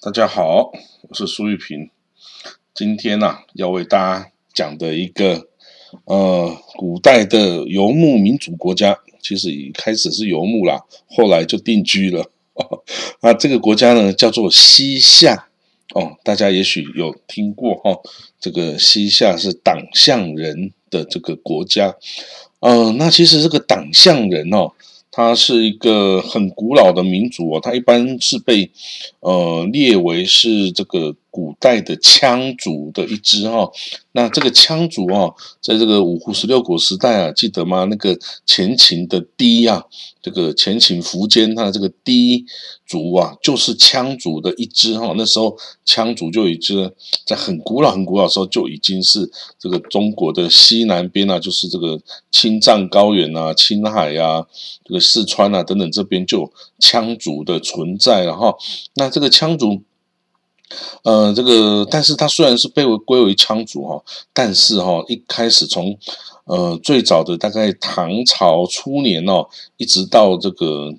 大家好，我是苏玉平。今天呢，要为大家讲的一个呃，古代的游牧民族国家，其实一开始是游牧啦，后来就定居了。那这个国家呢，叫做西夏哦，大家也许有听过哈。这个西夏是党项人的这个国家，嗯，那其实这个党项人哦。它是一个很古老的民族哦，它一般是被呃列为是这个古代的羌族的一支哈。那这个羌族啊，在这个五胡十六国时代啊，记得吗？那个前秦的第一啊，这个前秦苻坚他的这个第一族啊，就是羌族的一支哈。那时候羌族就已经在很古老、很古老的时候就已经是这个中国的西南边啊，就是这个青藏高原啊、青海啊、这个四川啊等等这边就羌族的存在了哈。那这个羌族。呃，这个，但是他虽然是被归为羌族哈，但是哈，一开始从呃最早的大概唐朝初年哦，一直到这个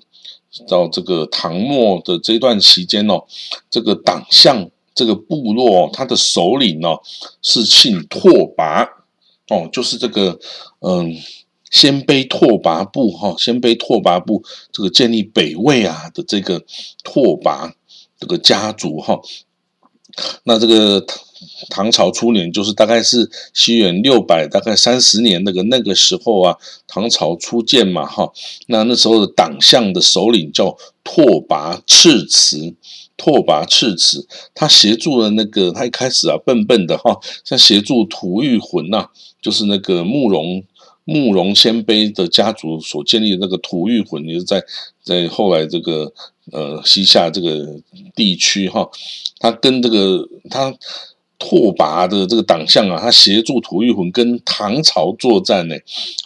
到这个唐末的这段期间哦，这个党项这个部落，他的首领哦是姓拓跋哦，就是这个嗯鲜卑拓跋部哈，鲜卑拓跋部这个建立北魏啊的这个拓跋这个家族哈。那这个唐唐朝初年，就是大概是西元六百大概三十年那个那个时候啊，唐朝初建嘛，哈，那那时候的党项的首领叫拓跋赤辞，拓跋赤辞，他协助了那个他一开始啊笨笨的哈，像协助吐谷浑呐，就是那个慕容慕容鲜卑的家族所建立的那个吐谷浑，也是在在后来这个。呃，西夏这个地区哈，他跟这个他拓跋的这个党项啊，他协助吐谷浑跟唐朝作战呢，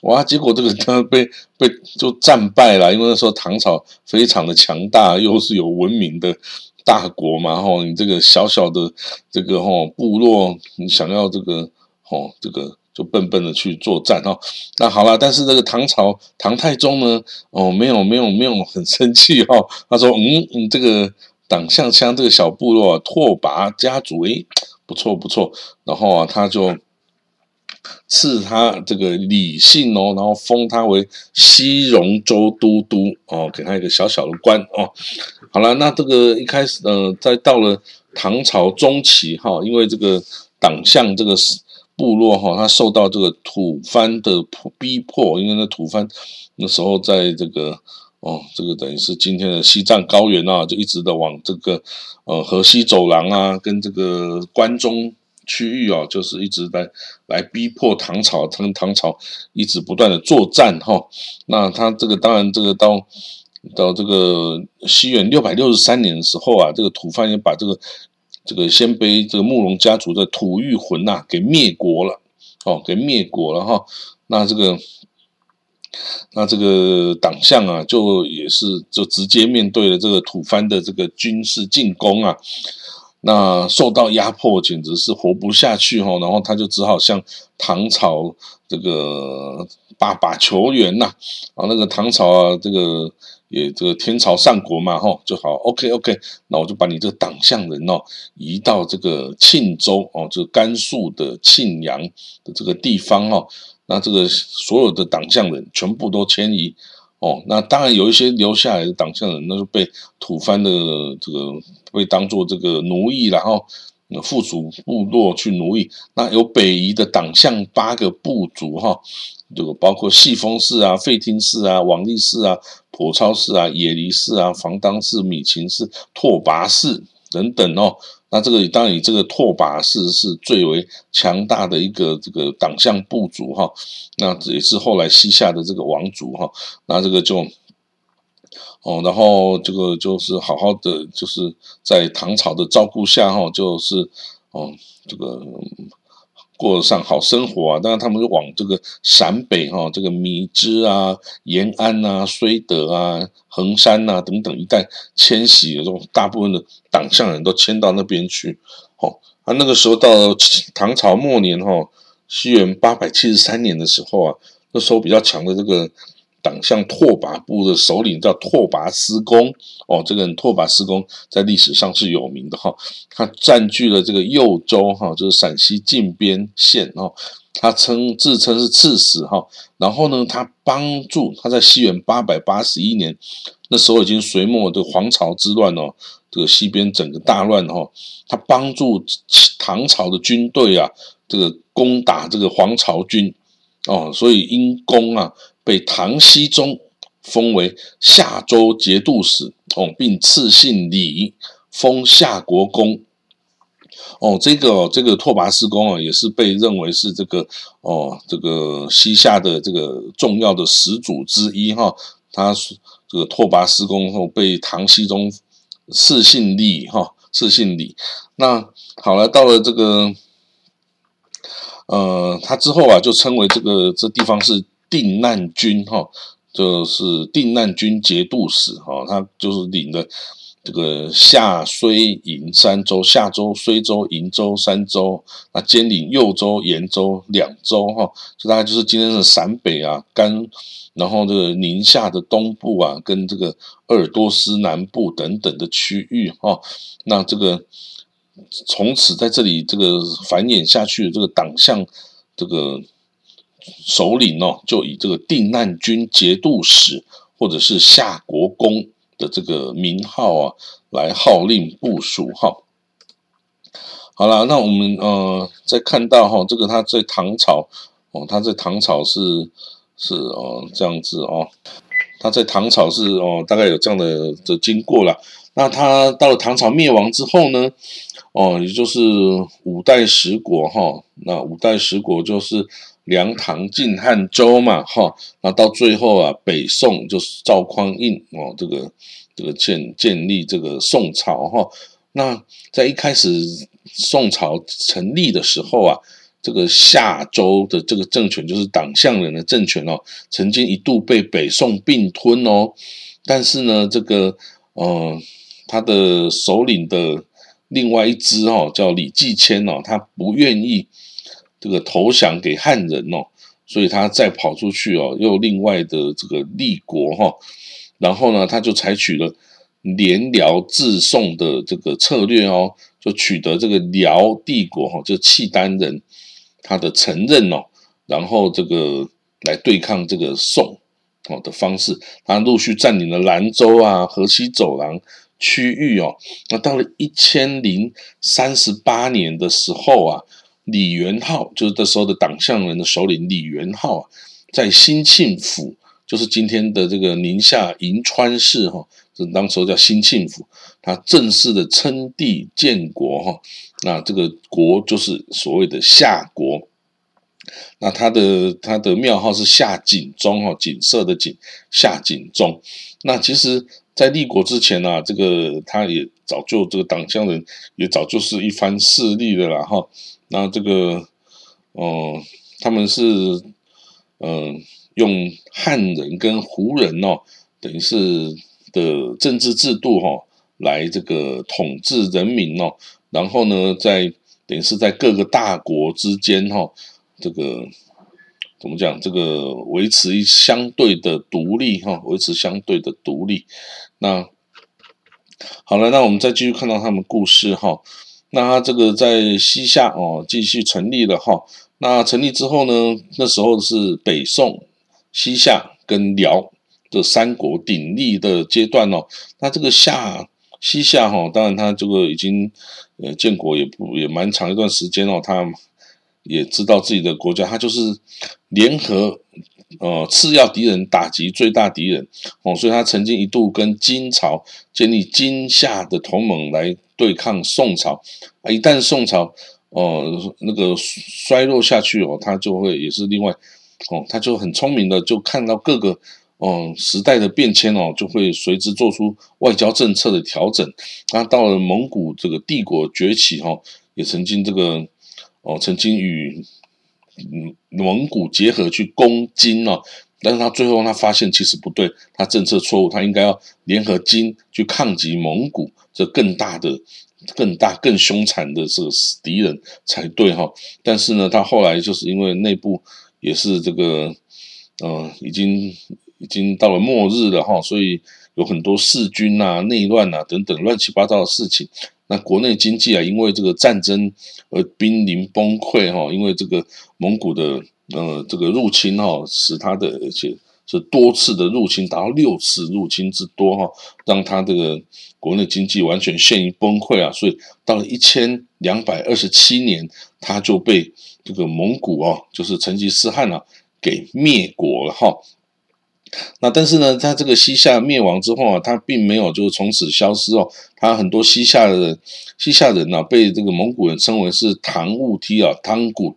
哇，结果这个他被被就战败了，因为那时候唐朝非常的强大，又是有文明的大国嘛，哈，你这个小小的这个哈部落，你想要这个哈这个。就笨笨的去作战哦，那好了，但是这个唐朝唐太宗呢，哦，没有没有没有很生气哦，他说，嗯嗯，这个党项羌这个小部落拓跋家族，诶，不错不错，然后啊，他就赐他这个李姓哦，然后封他为西戎州都督哦，给他一个小小的官哦，好了，那这个一开始呃，在到了唐朝中期哈，因为这个党项这个是。部落哈，他受到这个吐蕃的迫逼迫，因为那吐蕃那时候在这个哦，这个等于是今天的西藏高原啊，就一直的往这个呃河西走廊啊，跟这个关中区域啊，就是一直在来逼迫唐朝，跟唐朝一直不断的作战哈。那他这个当然这个到到这个西元六百六十三年的时候啊，这个吐蕃也把这个。这个鲜卑这个慕容家族的吐谷浑呐，给灭国了，哦，给灭国了哈。那这个，那这个党项啊，就也是就直接面对了这个吐蕃的这个军事进攻啊，那受到压迫，简直是活不下去哈。然后他就只好向唐朝这个爸爸求援呐，啊，那个唐朝啊，这个。也这个天朝上国嘛，哈，就好，OK OK，那我就把你这个党项人哦移到这个庆州哦，就甘肃的庆阳的这个地方哦，那这个所有的党项人全部都迁移哦，那当然有一些留下来的党项人，那就被吐蕃的这个被当做这个奴役，然后附属部落去奴役。那有北夷的党项八个部族哈。这个包括细丰氏啊、费汀氏啊、王立氏啊、普超氏啊、野离氏啊、房当氏、米秦氏、拓跋氏等等哦。那这个当然以这个拓跋氏是最为强大的一个这个党项部族哈。那也是后来西夏的这个王族哈。那这个就哦，然后这个就是好好的，就是在唐朝的照顾下哈，就是哦这个。过上好生活啊！当然，他们往这个陕北哈，这个米脂啊、延安啊、绥德啊、衡山啊等等一带迁徙，这种大部分的党项人都迁到那边去。哦，啊，那个时候到唐朝末年哈，西元八百七十三年的时候啊，那时候比较强的这个党项拓跋部的首领叫拓跋思恭哦，这个人拓跋思恭在历史上是有名的哈，他占据了这个右州哈，就是陕西靖边县哦，他称自称是刺史哈，然后呢，他帮助他在西元八百八十一年，那时候已经隋末的黄巢之乱哦，这个西边整个大乱哈，他帮助唐朝的军队啊，这个攻打这个黄巢军。哦，所以因功啊，被唐僖宗封为夏州节度使哦，并赐姓李，封夏国公。哦，这个这个拓跋思恭啊，也是被认为是这个哦，这个西夏的这个重要的始祖之一哈。他是这个拓跋思恭后被唐僖宗赐姓李哈，赐姓李。那好了，到了这个。呃，他之后啊，就称为这个这地方是定难军哈，就是定难军节度使哈，他就是领的这个夏、睢、营三州，夏州、睢州、营州三州，那兼领右州、延州两州哈，就大概就是今天的陕北啊、甘，然后这个宁夏的东部啊，跟这个鄂尔多斯南部等等的区域哈，那这个。从此在这里这个繁衍下去的这个党项这个首领哦，就以这个定难军节度使或者是夏国公的这个名号啊，来号令部署哈。好了，那我们呃再看到哈，这个他在唐朝哦，他在唐朝是是哦这样子哦，他在唐朝是哦大概有这样的的经过了。那他到了唐朝灭亡之后呢？哦，也就是五代十国哈，那五代十国就是梁、唐、晋、汉、周嘛哈，那到最后啊，北宋就是赵匡胤哦，这个这个建建立这个宋朝哈。那在一开始宋朝成立的时候啊，这个夏州的这个政权就是党项人的政权哦，曾经一度被北宋并吞哦，但是呢，这个呃，他的首领的。另外一支哦，叫李继迁哦，他不愿意这个投降给汉人哦，所以他再跑出去哦，又另外的这个立国哈，然后呢，他就采取了联辽自宋的这个策略哦，就取得这个辽帝国哈，就契丹人他的承认哦，然后这个来对抗这个宋哦的方式，他陆续占领了兰州啊、河西走廊。区域哦，那到了一千零三十八年的时候啊，李元昊就是那时候的党项人的首领李元昊啊，在兴庆府，就是今天的这个宁夏银川市哈，这当时候叫兴庆府，他正式的称帝建国哈，那这个国就是所谓的夏国，那他的他的庙号是夏景宗哈，景色的景夏景宗，那其实。在立国之前呢，这个他也早就这个党项人也早就是一番势力的了哈。那这个，嗯，他们是嗯用汉人跟胡人哦，等于是的政治制度哈，来这个统治人民哦。然后呢，在等于是在各个大国之间哈，这个。怎么讲？这个维持相对的独立哈，维持相对的独立。那好了，那我们再继续看到他们故事哈。那他这个在西夏哦，继续成立了哈。那成立之后呢，那时候是北宋、西夏跟辽这三国鼎立的阶段哦。那这个夏西夏哈，当然他这个已经呃建国也不也蛮长一段时间哦，他。也知道自己的国家，他就是联合呃次要敌人打击最大敌人哦，所以他曾经一度跟金朝建立金夏的同盟来对抗宋朝啊。一旦宋朝哦那个衰落下去哦，他就会也是另外哦，他就很聪明的就看到各个哦时代的变迁哦，就会随之做出外交政策的调整。那到了蒙古这个帝国崛起哈，也曾经这个。哦，曾经与蒙古结合去攻金哦，但是他最后他发现其实不对，他政策错误，他应该要联合金去抗击蒙古这更大的、更大、更凶残的这个敌人才对哈。但是呢，他后来就是因为内部也是这个，嗯，已经已经到了末日了哈，所以有很多弑君啊、内乱啊等等乱七八糟的事情。那国内经济啊，因为这个战争而濒临崩溃哈，因为这个蒙古的呃这个入侵哈，使他的而且是多次的入侵，达到六次入侵之多哈，让他这个国内经济完全陷于崩溃啊，所以到了一千两百二十七年，他就被这个蒙古哦，就是成吉思汗啊给灭国了哈。那但是呢，他这个西夏灭亡之后啊，他并没有就是从此消失哦。他很多西夏的西夏人呢，被这个蒙古人称为是唐兀梯啊，唐古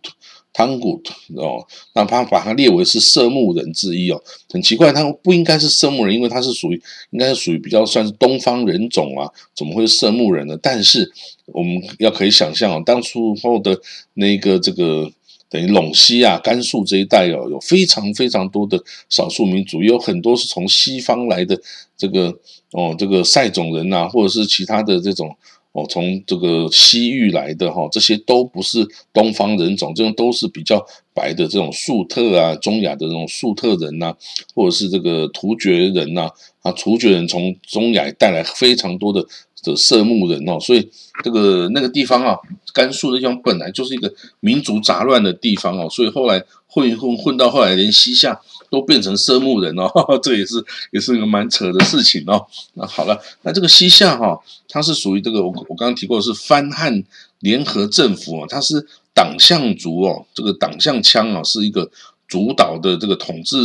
汤古哦，那他把他列为是色目人之一哦。很奇怪，他不应该是色目人，因为他是属于应该是属于比较算是东方人种啊，怎么会是色目人呢？但是我们要可以想象哦，当初后的那个这个。等于陇西啊、甘肃这一带哦，有非常非常多的少数民族，有很多是从西方来的这个哦，这个塞种人呐，或者是其他的这种哦，从这个西域来的哈，这些都不是东方人种，这种都是比较白的这种粟特啊，中亚的这种粟特人呐，或者是这个突厥人呐，啊，突厥人从中亚带来非常多的。的色目人哦，所以这个那个地方啊，甘肃的地方本来就是一个民族杂乱的地方哦，所以后来混一混混到后来，连西夏都变成色目人哦，这也是也是一个蛮扯的事情哦。那好了，那这个西夏哈，它是属于这个我我刚刚提过是藩汉联合政府啊，它是党项族哦，这个党项羌啊是一个主导的这个统治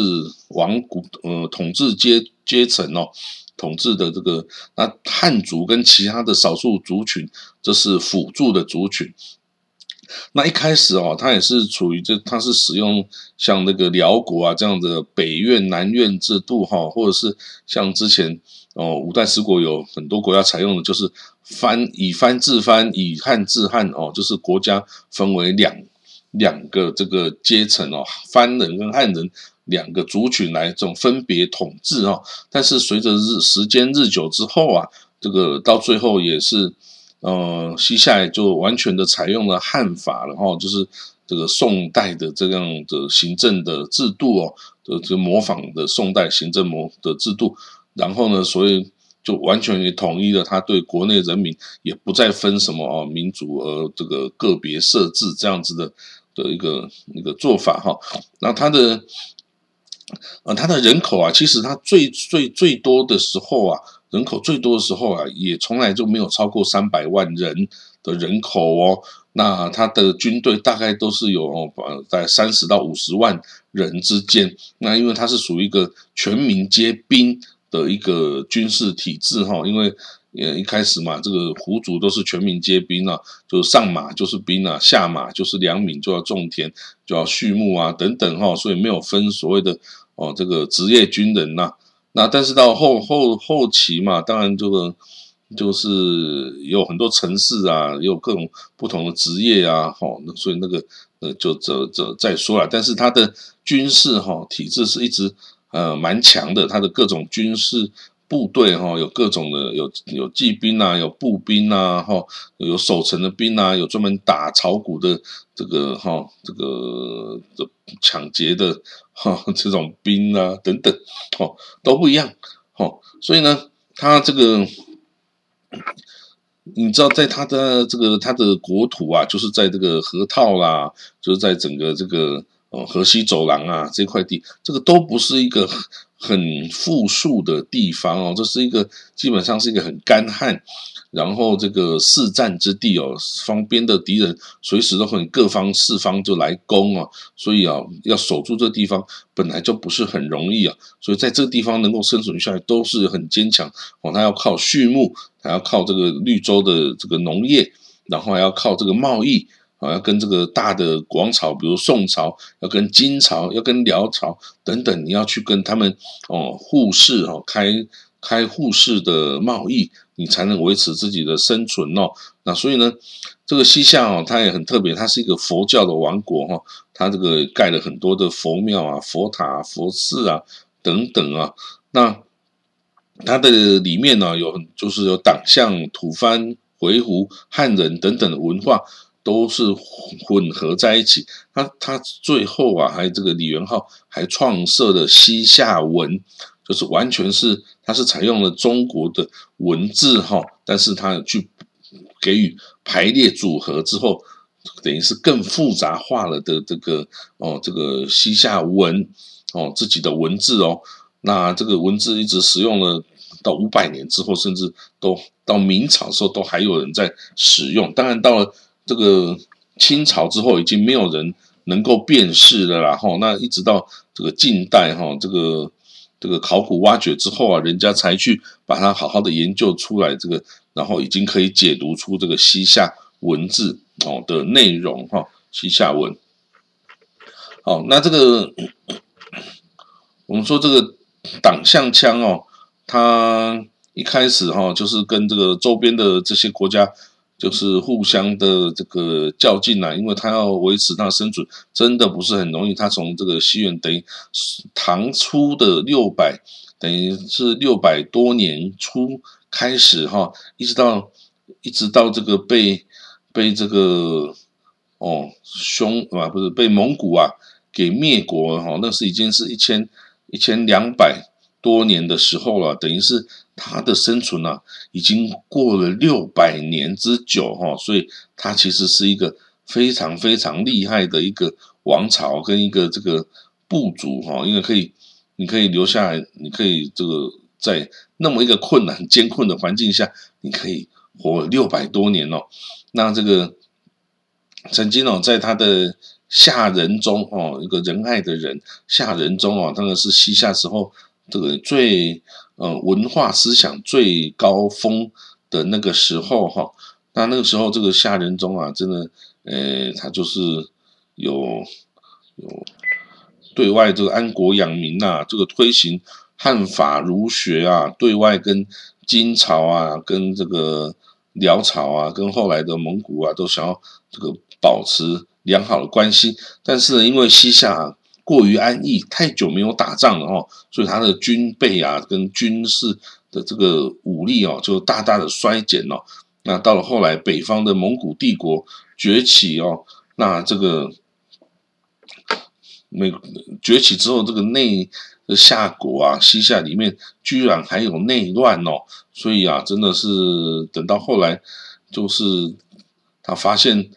王国呃统治阶阶层哦。统治的这个那汉族跟其他的少数族群，这是辅助的族群。那一开始哦，他也是处于这，他是使用像那个辽国啊这样的北院南院制度哈，或者是像之前哦五代十国有很多国家采用的，就是藩以藩治藩，以汉治汉哦，就是国家分为两两个这个阶层哦，藩人跟汉人。两个族群来这种分别统治哦，但是随着日时间日久之后啊，这个到最后也是，呃，西夏就完全的采用了汉法然后就是这个宋代的这样的行政的制度哦，的这模仿的宋代行政模的制度，然后呢，所以就完全也统一了，他对国内人民也不再分什么哦民族呃这个个别设置这样子的的一个一个做法哈，那他的。呃，它的人口啊，其实它最最最多的时候啊，人口最多的时候啊，也从来就没有超过三百万人的人口哦。那它的军队大概都是有呃在三十到五十万人之间。那因为它是属于一个全民皆兵的一个军事体制哈，因为。呃，一开始嘛，这个胡族都是全民皆兵啊，就是上马就是兵啊，下马就是良民，就要种田，就要畜牧啊，等等哈，所以没有分所谓的哦，这个职业军人呐。那但是到后后后期嘛，当然这个就是有很多城市啊，有各种不同的职业啊，哈，那所以那个呃就这这再说了。但是他的军事哈体制是一直呃蛮强的，他的各种军事。部队哈有各种的，有有骑兵啊，有步兵啊，哈，有守城的兵啊，有专门打炒股的这个哈，这个抢劫的哈 这种兵啊等等，哦都不一样，哦，所以呢，他这个你知道，在他的这个他的国土啊，就是在这个河套啦，就是在整个这个呃河西走廊啊这块地，这个都不是一个。很富庶的地方哦，这是一个基本上是一个很干旱，然后这个四战之地哦，方边的敌人随时都很各方四方就来攻哦，所以啊，要守住这地方本来就不是很容易啊，所以在这个地方能够生存下来都是很坚强哦，他要靠畜牧，还要靠这个绿洲的这个农业，然后还要靠这个贸易。啊，要跟这个大的王朝，比如宋朝，要跟金朝，要跟辽朝等等，你要去跟他们哦互市哦，开开互市的贸易，你才能维持自己的生存哦。那所以呢，这个西夏哦，它也很特别，它是一个佛教的王国哈，它这个盖了很多的佛庙啊、佛塔、佛寺啊等等啊。那它的里面呢，有就是有党项、吐蕃、回鹘、汉人等等的文化。都是混合在一起。他他最后啊，还这个李元昊还创设了西夏文，就是完全是他是采用了中国的文字哈，但是他去给予排列组合之后，等于是更复杂化了的这个哦，这个西夏文哦自己的文字哦，那这个文字一直使用了到五百年之后，甚至都到明朝时候都还有人在使用。当然到了。这个清朝之后，已经没有人能够辨识了啦。哈，那一直到这个近代哈，这个这个考古挖掘之后啊，人家才去把它好好的研究出来。这个然后已经可以解读出这个西夏文字哦的内容哈，西夏文。好，那这个我们说这个党项枪哦，它一开始哈就是跟这个周边的这些国家。就是互相的这个较劲啊，因为他要维持他的生存，真的不是很容易。他从这个西元等于唐初的六百，等于是六百多年初开始哈，一直到一直到这个被被这个哦匈啊不是被蒙古啊给灭国哈，那是已经是一千一千两百多年的时候了，等于是。他的生存啊，已经过了六百年之久哈，所以他其实是一个非常非常厉害的一个王朝跟一个这个部族哈，因为可以，你可以留下来，你可以这个在那么一个困难艰困的环境下，你可以活六百多年哦。那这个曾经哦，在他的夏人中哦，一个仁爱的人夏人中哦，当然是西夏时候这个最。呃，文化思想最高峰的那个时候哈，那那个时候这个夏仁宗啊，真的，呃，他就是有有对外这个安国养民呐，这个推行汉法儒学啊，对外跟金朝啊，跟这个辽朝啊，跟后来的蒙古啊，都想要这个保持良好的关系，但是因为西夏啊。过于安逸，太久没有打仗了哈，所以他的军备啊，跟军事的这个武力哦，就大大的衰减哦。那到了后来，北方的蒙古帝国崛起哦，那这个美崛起之后，这个内夏国啊，西夏里面居然还有内乱哦，所以啊，真的是等到后来，就是他发现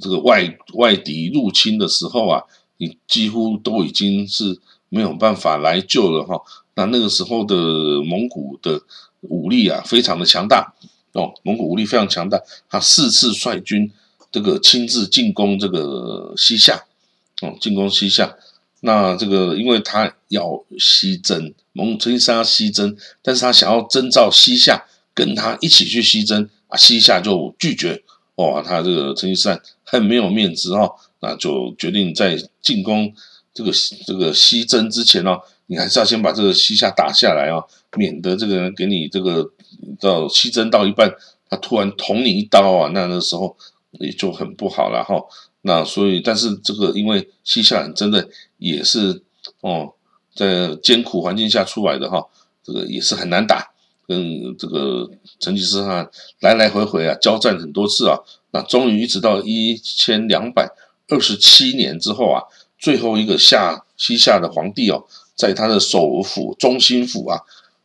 这个外外敌入侵的时候啊。你几乎都已经是没有办法来救了哈。那那个时候的蒙古的武力啊，非常的强大哦。蒙古武力非常强大，他四次率军这个亲自进攻这个西夏哦，进攻西夏。那这个因为他要西征，蒙成吉思汗要西征，但是他想要征召西夏跟他一起去西征啊，西夏就拒绝。哇，他这个成吉思汗很没有面子哈。那就决定在进攻这个这个西征之前呢，你还是要先把这个西夏打下来啊，免得这个人给你这个到西征到一半，他突然捅你一刀啊，那那时候也就很不好了哈。那所以，但是这个因为西夏人真的也是哦，在艰苦环境下出来的哈，这个也是很难打，跟这个成吉思汗来来回回啊交战很多次啊，那终于一直到一千两百。二十七年之后啊，最后一个夏西夏的皇帝哦，在他的首府中心府啊，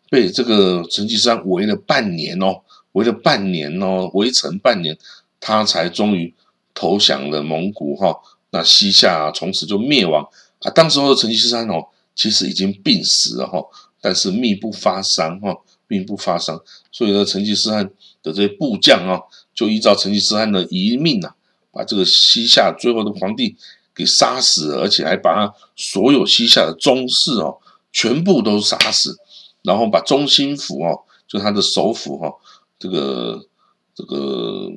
被这个成吉思汗围了半年哦，围了半年哦，围城半年，他才终于投降了蒙古哈。那西夏从此就灭亡啊。当时候的成吉思汗哦，其实已经病死了哈，但是命不发丧哈，并不发丧。所以呢，成吉思汗的这些部将啊，就依照成吉思汗的遗命啊。把这个西夏最后的皇帝给杀死，而且还把他所有西夏的宗室哦，全部都杀死，然后把中心府哦，就他的首府哈，这个这个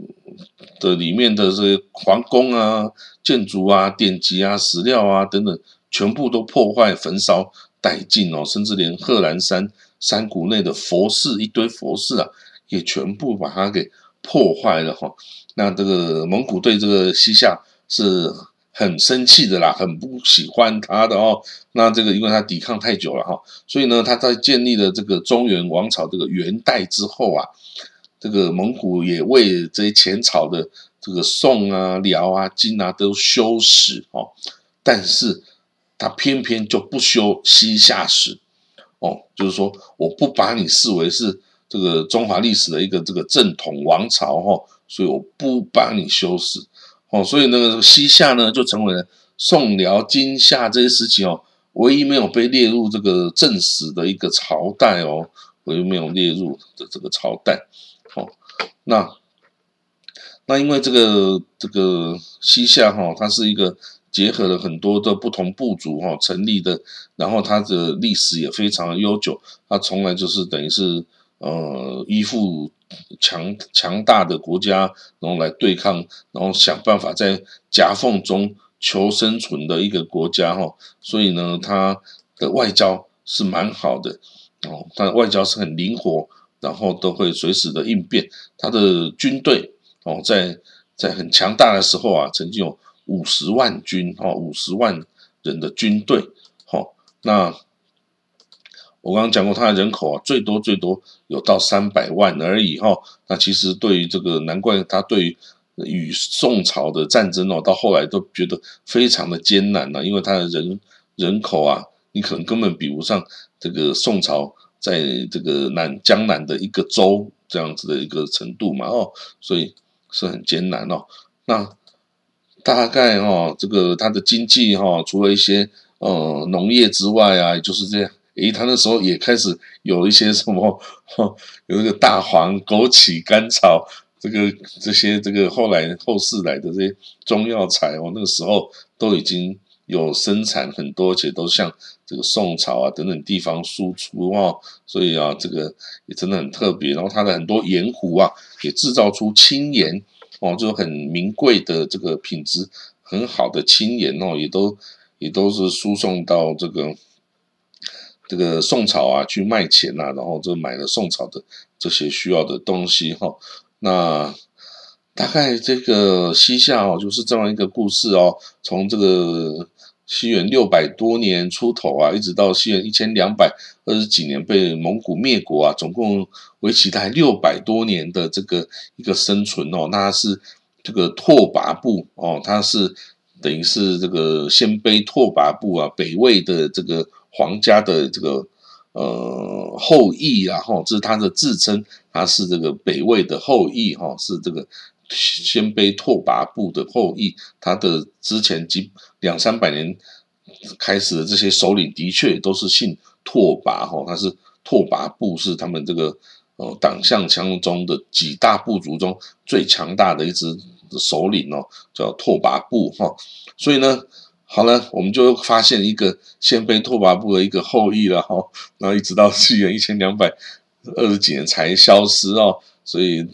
的里面的这些皇宫啊、建筑啊、典籍啊、史料啊等等，全部都破坏、焚烧殆尽哦，甚至连贺兰山山谷内的佛寺一堆佛寺啊，也全部把它给破坏了哈。那这个蒙古对这个西夏是很生气的啦，很不喜欢他的哦。那这个因为他抵抗太久了哈，所以呢，他在建立了这个中原王朝这个元代之后啊，这个蒙古也为这些前朝的这个宋啊、辽啊、金啊都修史哦，但是他偏偏就不修西夏史哦，就是说我不把你视为是这个中华历史的一个这个正统王朝哈，所以我不帮你修史哦，所以那个西夏呢就成为了宋辽金夏这些时期哦，唯一没有被列入这个正史的一个朝代哦，唯一没有列入的这个朝代。哦，那那因为这个这个西夏哈，它是一个结合了很多的不同部族哈成立的，然后它的历史也非常悠久，它从来就是等于是呃依附强强大的国家，然后来对抗，然后想办法在夹缝中求生存的一个国家哈，所以呢，它的外交是蛮好的哦，它的外交是很灵活。然后都会随时的应变，他的军队哦，在在很强大的时候啊，曾经有五十万军哦，五十万人的军队哦。那我刚刚讲过，他的人口啊，最多最多有到三百万而已哈。那其实对于这个，难怪他对于与宋朝的战争哦，到后来都觉得非常的艰难呢，因为他的人人口啊，你可能根本比不上这个宋朝。在这个南江南的一个州这样子的一个程度嘛，哦，所以是很艰难哦。那大概哦，这个它的经济哈，除了一些呃农业之外啊，就是这样。诶，他那时候也开始有一些什么，有一个大黄、枸杞、甘草，这个这些这个后来后世来的这些中药材哦，那个时候都已经。有生产很多，且都向这个宋朝啊等等地方输出哦，所以啊，这个也真的很特别。然后它的很多盐湖啊，也制造出青盐哦，就很名贵的这个品质很好的青盐哦，也都也都是输送到这个这个宋朝啊去卖钱呐，然后就买了宋朝的这些需要的东西哈。那大概这个西夏哦，就是这样一个故事哦，从这个。西元六百多年出头啊，一直到西元一千两百二十几年被蒙古灭国啊，总共为期大概六百多年的这个一个生存哦，那是这个拓跋部哦，它是等于是这个鲜卑拓跋部啊，北魏的这个皇家的这个呃后裔啊，哈，这是他的自称，他是这个北魏的后裔哈，是这个。鲜卑拓跋部的后裔，他的之前几两三百年开始的这些首领，的确都是姓拓跋哈，他是拓跋部是他们这个呃党项羌中的几大部族中最强大的一支首领哦，叫拓跋部哈。所以呢，好了，我们就发现一个鲜卑拓跋部的一个后裔了哈，然后一直到西元一千两百二十几年才消失哦，所以。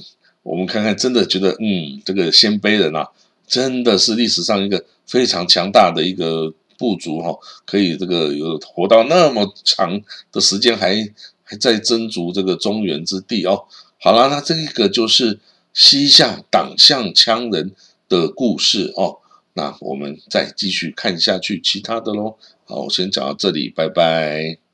我们看看，真的觉得，嗯，这个鲜卑人啊，真的是历史上一个非常强大的一个部族哈，可以这个有活到那么长的时间，还还在争逐这个中原之地哦。好了，那这个就是西夏党项羌人的故事哦。那我们再继续看下去其他的喽。好，我先讲到这里，拜拜。